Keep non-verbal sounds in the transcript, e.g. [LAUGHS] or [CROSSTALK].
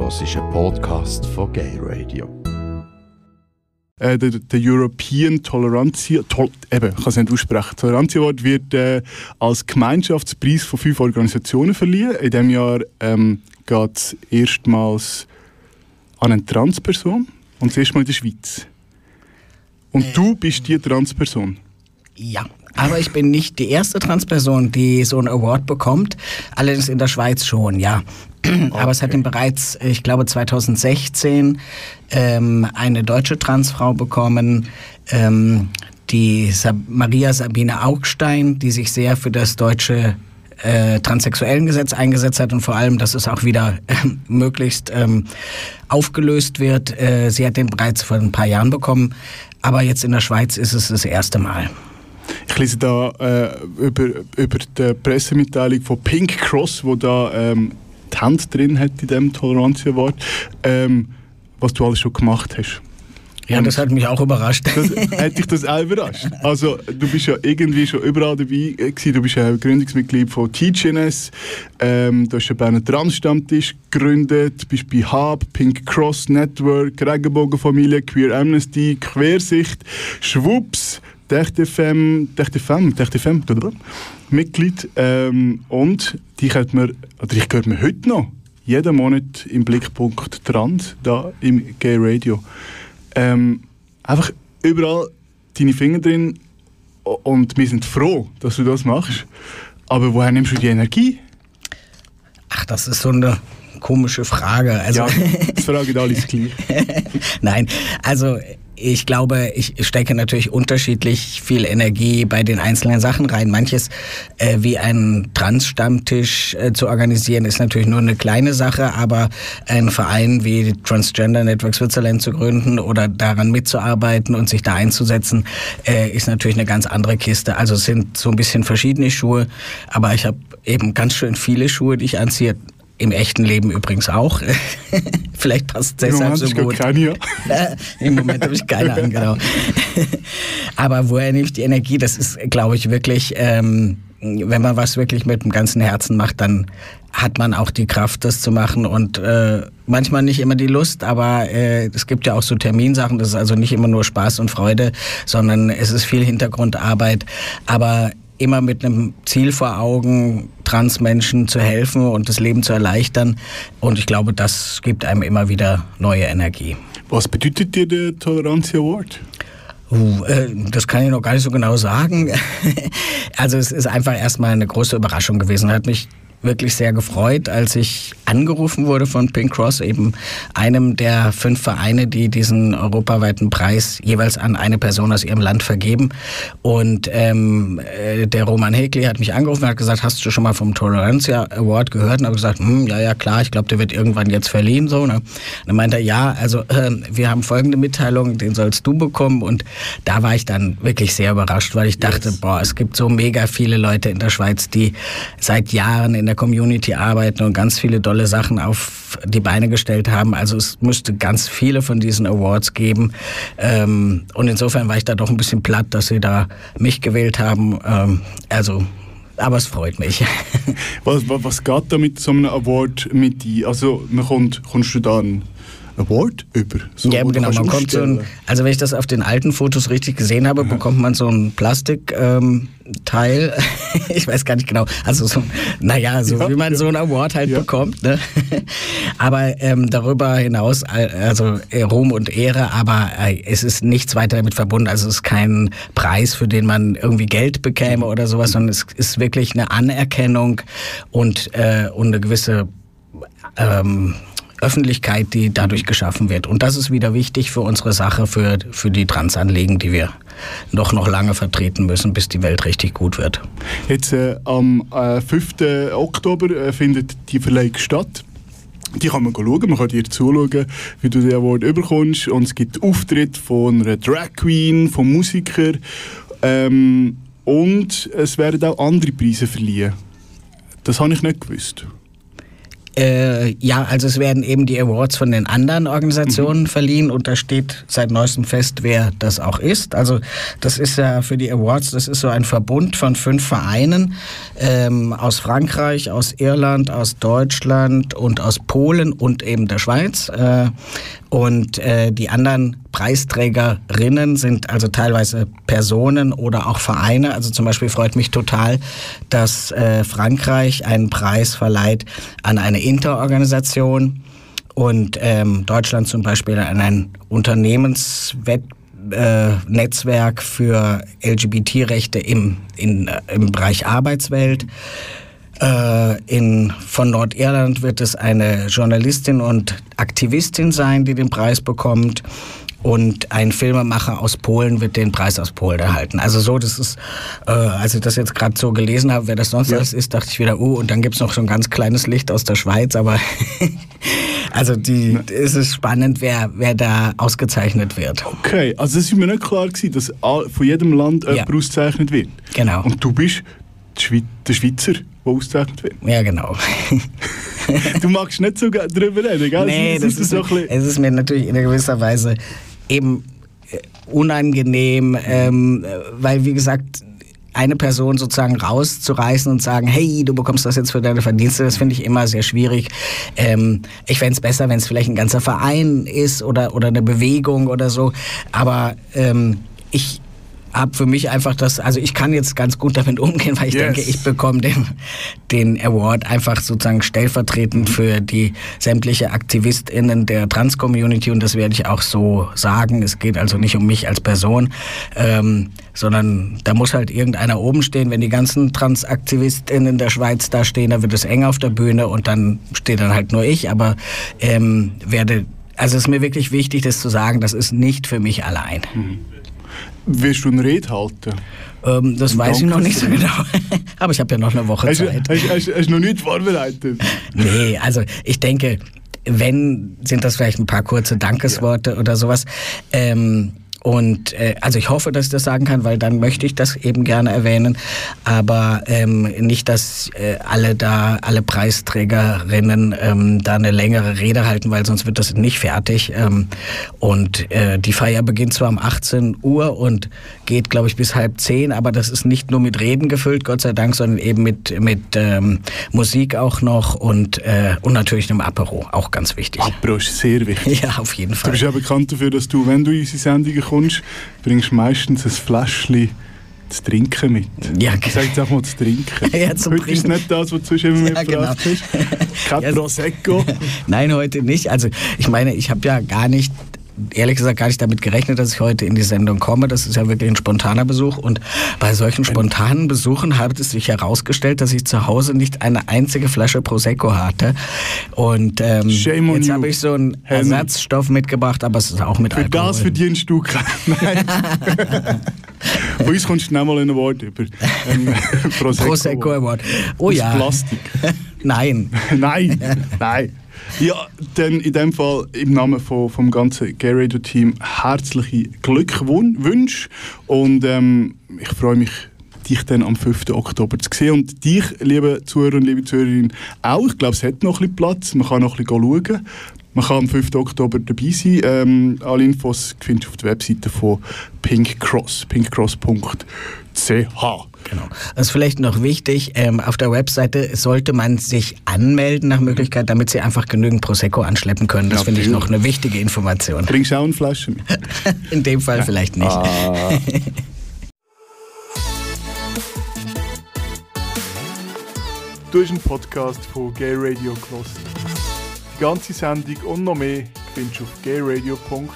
hörst einen Podcast von Gay Radio. Äh, der, der, European Tolerantia, tol, eben, ich kann es nicht aussprechen, Tolerantia Award wird äh, als Gemeinschaftspreis von fünf Organisationen verliehen. In diesem Jahr ähm, geht es erstmals an eine Transperson und das erste Mal in der Schweiz. Und äh, du bist die Transperson. Ja, aber ich bin nicht die erste Transperson, die so einen Award bekommt. Allerdings in der Schweiz schon, ja. Okay. [CLEARS THROAT] Aber es hat ihn bereits, ich glaube 2016, ähm, eine deutsche Transfrau bekommen, ähm, die Sab Maria Sabine Augstein, die sich sehr für das deutsche äh, Transsexuellengesetz eingesetzt hat und vor allem, dass es auch wieder äh, [LAUGHS] möglichst ähm, aufgelöst wird. Äh, sie hat den bereits vor ein paar Jahren bekommen, aber jetzt in der Schweiz ist es das erste Mal. Ich lese da äh, über, über die Pressemitteilung von Pink Cross, wo da ähm, die Hand drin hat in diesem Toleranz Award, ähm, was du alles schon gemacht hast. Ja, das hat mich auch überrascht. Das, hat dich das auch überrascht? Also, du bist ja irgendwie schon überall dabei gewesen. Du bist ja Gründungsmitglied von TGNS. Ähm, du hast ja bei einem Trans-Stammtisch gegründet. bist bei Hub, Pink Cross Network, Regenbogenfamilie, Queer Amnesty, Quersicht, Schwups, DechTFM, DechTFM, DechTFM, Mitglied. Ähm, und dich hat man, oder ich gehört mir heute noch, jeden Monat im Blickpunkt Trans, da im Gay Radio. Ähm, einfach überall deine Finger drin und wir sind froh, dass du das machst. Aber woher nimmst du die Energie? Ach, das ist so eine komische Frage. Also ja, das frage ich alles gleich. [LAUGHS] Nein, also ich glaube, ich stecke natürlich unterschiedlich viel Energie bei den einzelnen Sachen rein. Manches äh, wie ein Trans-Stammtisch äh, zu organisieren, ist natürlich nur eine kleine Sache, aber ein Verein wie Transgender Network Switzerland zu gründen oder daran mitzuarbeiten und sich da einzusetzen, äh, ist natürlich eine ganz andere Kiste. Also es sind so ein bisschen verschiedene Schuhe, aber ich habe eben ganz schön viele Schuhe, die ich anziehe. Im echten Leben übrigens auch. [LAUGHS] Vielleicht passt es deshalb so gut. [LAUGHS] Ja. Im Moment habe ich keine an, [LAUGHS] genau. Aber woher nehme ich die Energie? Das ist, glaube ich, wirklich, ähm, wenn man was wirklich mit dem ganzen Herzen macht, dann hat man auch die Kraft, das zu machen und äh, manchmal nicht immer die Lust, aber äh, es gibt ja auch so Terminsachen, das ist also nicht immer nur Spaß und Freude, sondern es ist viel Hintergrundarbeit, aber immer mit einem Ziel vor Augen, Transmenschen zu helfen und das Leben zu erleichtern. Und ich glaube, das gibt einem immer wieder neue Energie. Was bedeutet dir der Toleranz Award? Uh, äh, das kann ich noch gar nicht so genau sagen. [LAUGHS] also es ist einfach erstmal eine große Überraschung gewesen. Hat mich wirklich sehr gefreut, als ich angerufen wurde von Pink Cross, eben einem der fünf Vereine, die diesen europaweiten Preis jeweils an eine Person aus ihrem Land vergeben. Und ähm, äh, der Roman Hegli hat mich angerufen und hat gesagt, hast du schon mal vom Toleranzia Award gehört? Und habe gesagt, hm, ja, ja, klar, ich glaube, der wird irgendwann jetzt verliehen. So, ne? Und dann meinte er, ja, also äh, wir haben folgende Mitteilung, den sollst du bekommen. Und da war ich dann wirklich sehr überrascht, weil ich dachte, yes. boah, es gibt so mega viele Leute in der Schweiz, die seit Jahren in der Community arbeiten und ganz viele tolle Sachen auf die Beine gestellt haben. Also es müsste ganz viele von diesen Awards geben. Ähm, und insofern war ich da doch ein bisschen platt, dass sie da mich gewählt haben. Ähm, also aber es freut mich. [LAUGHS] was, was, was geht da mit so einem Award mit dir? Also man kommt, kommst du dann Award über. So, ja, genau. Man kommt so ein, also wenn ich das auf den alten Fotos richtig gesehen habe, Aha. bekommt man so ein Plastikteil. Ähm, [LAUGHS] ich weiß gar nicht genau. Also so, naja, so ja, wie man ja. so ein Award halt ja. bekommt. Ne? [LAUGHS] aber ähm, darüber hinaus, also äh, Ruhm und Ehre, aber äh, es ist nichts weiter damit verbunden. Also es ist kein Preis, für den man irgendwie Geld bekäme oder sowas, sondern es ist wirklich eine Anerkennung und, äh, und eine gewisse ähm, Öffentlichkeit, die dadurch geschaffen wird. Und das ist wieder wichtig für unsere Sache, für, für die Transanliegen, die wir noch, noch lange vertreten müssen, bis die Welt richtig gut wird. Jetzt äh, am äh, 5. Oktober äh, findet die Verleihung statt. Die kann man schauen, man kann dir zuschauen, wie du den Award überkommst. Und es gibt Auftritte von einer Drag Queen, von Musikern. Ähm, und es werden auch andere Preise verliehen. Das habe ich nicht gewusst. Äh, ja, also es werden eben die Awards von den anderen Organisationen mhm. verliehen und da steht seit neuestem fest, wer das auch ist. Also das ist ja für die Awards, das ist so ein Verbund von fünf Vereinen ähm, aus Frankreich, aus Irland, aus Deutschland und aus Polen und eben der Schweiz. Äh, und äh, die anderen Preisträgerinnen sind also teilweise Personen oder auch Vereine. Also zum Beispiel freut mich total, dass äh, Frankreich einen Preis verleiht an eine Interorganisation und ähm, Deutschland zum Beispiel an ein Unternehmensnetzwerk äh, für LGBT-Rechte im, in, äh, im Bereich Arbeitswelt. Äh, in, von Nordirland wird es eine Journalistin und Aktivistin sein, die den Preis bekommt. Und ein Filmemacher aus Polen wird den Preis aus Polen erhalten. Also so, das ist, äh, als ich das jetzt gerade so gelesen habe, wer das sonst ja. alles ist, dachte ich wieder, uh, und dann gibt's noch so ein ganz kleines Licht aus der Schweiz, aber [LAUGHS] also die, ne. es ist spannend, wer, wer da ausgezeichnet wird. Okay, also es ist mir nicht klar gewesen, dass von jedem Land jemand ja. ausgezeichnet wird. Genau. Und du bist der Schweizer, der ausgezeichnet wird. Ja, genau. [LAUGHS] du magst nicht so darüber reden, gell? Nee, das, ist, ist es ist mir natürlich in gewisser Weise eben äh, unangenehm, ähm, weil wie gesagt, eine Person sozusagen rauszureißen und sagen, hey, du bekommst das jetzt für deine Verdienste, das finde ich immer sehr schwierig. Ähm, ich fände es besser, wenn es vielleicht ein ganzer Verein ist oder, oder eine Bewegung oder so. Aber ähm, ich, habe für mich einfach das, also ich kann jetzt ganz gut damit [LAUGHS] umgehen, weil ich yes. denke, ich bekomme den, den Award einfach sozusagen stellvertretend für die sämtliche AktivistInnen der Trans-Community und das werde ich auch so sagen. Es geht also nicht um mich als Person, ähm, sondern da muss halt irgendeiner oben stehen. Wenn die ganzen Trans-AktivistInnen der Schweiz da stehen, da wird es eng auf der Bühne und dann steht dann halt nur ich, aber ähm, werde, also es ist mir wirklich wichtig, das zu sagen, das ist nicht für mich allein. Mhm. Wirst du eine Rede halten? Ähm, das Und weiß ich noch nicht so genau. [LAUGHS] Aber ich habe ja noch eine Woche hast, Zeit. Hast, hast, hast du noch nicht vorbereitet? [LAUGHS] nee, also ich denke, wenn, sind das vielleicht ein paar kurze Dankesworte ja. oder sowas. Ähm, und äh, also ich hoffe, dass ich das sagen kann, weil dann möchte ich das eben gerne erwähnen. Aber ähm, nicht, dass äh, alle da, alle Preisträgerinnen ähm, da eine längere Rede halten, weil sonst wird das nicht fertig. Ähm, und äh, die Feier beginnt zwar um 18 Uhr und geht, glaube ich, bis halb zehn, aber das ist nicht nur mit Reden gefüllt, Gott sei Dank, sondern eben mit, mit ähm, Musik auch noch und, äh, und natürlich einem Apero, auch ganz wichtig. Apero ist sehr wichtig. [LAUGHS] Ja, auf jeden Fall. Du bist ja bekannt dafür, dass du, wenn du in unsere Sendungen kommst, bringst du meistens ein Fläschchen zu trinken mit. Ja. Ich sage jetzt auch mal zu trinken. [LAUGHS] ja, heute ist nicht das, was du sonst immer ja, genau. hast. [LAUGHS] Kein ja, Prosecco. [LAUGHS] Nein, heute nicht. Also ich meine, ich habe ja gar nicht ehrlich gesagt gar nicht damit gerechnet, dass ich heute in die Sendung komme. Das ist ja wirklich ein spontaner Besuch. Und bei solchen spontanen Besuchen hat es sich herausgestellt, dass ich zu Hause nicht eine einzige Flasche Prosecco hatte. Und ähm, jetzt habe ich so einen Ersatzstoff mitgebracht, aber es ist auch mit Für Alkohol. das verdienst du Nein. [LAUGHS] Bei uns kommst du schnell mal ein Award über. Prosecco, Prosecco Award. Oh ja. Plastik. [LAUGHS] Nein. [LAUGHS] nein, nein. Ja, dann in dem Fall im Namen von, vom ganzen Gay Radio Team herzliche Glückwünsche und ähm, ich freue mich dich dann am 5. Oktober zu sehen und dich, liebe Zuhörer und liebe Zuhörerinnen, auch. Ich glaube, es hat noch ein bisschen Platz, man kann noch ein bisschen schauen. Man kann am 5. Oktober dabei sein. Ähm, alle Infos findest du auf der Webseite von Pink Cross, pinkcross.ch. Genau. Das ist vielleicht noch wichtig, ähm, auf der Webseite sollte man sich anmelden nach Möglichkeit, damit sie einfach genügend Prosecco anschleppen können. Das finde ich noch eine wichtige Information. Bringst du auch eine Flasche mit? [LAUGHS] In dem Fall ja. vielleicht nicht. Ah. [LAUGHS] du hast einen Podcast von Gay Radio gehört. Die ganze Sendung und noch mehr findest du auf gayradio.lgbt.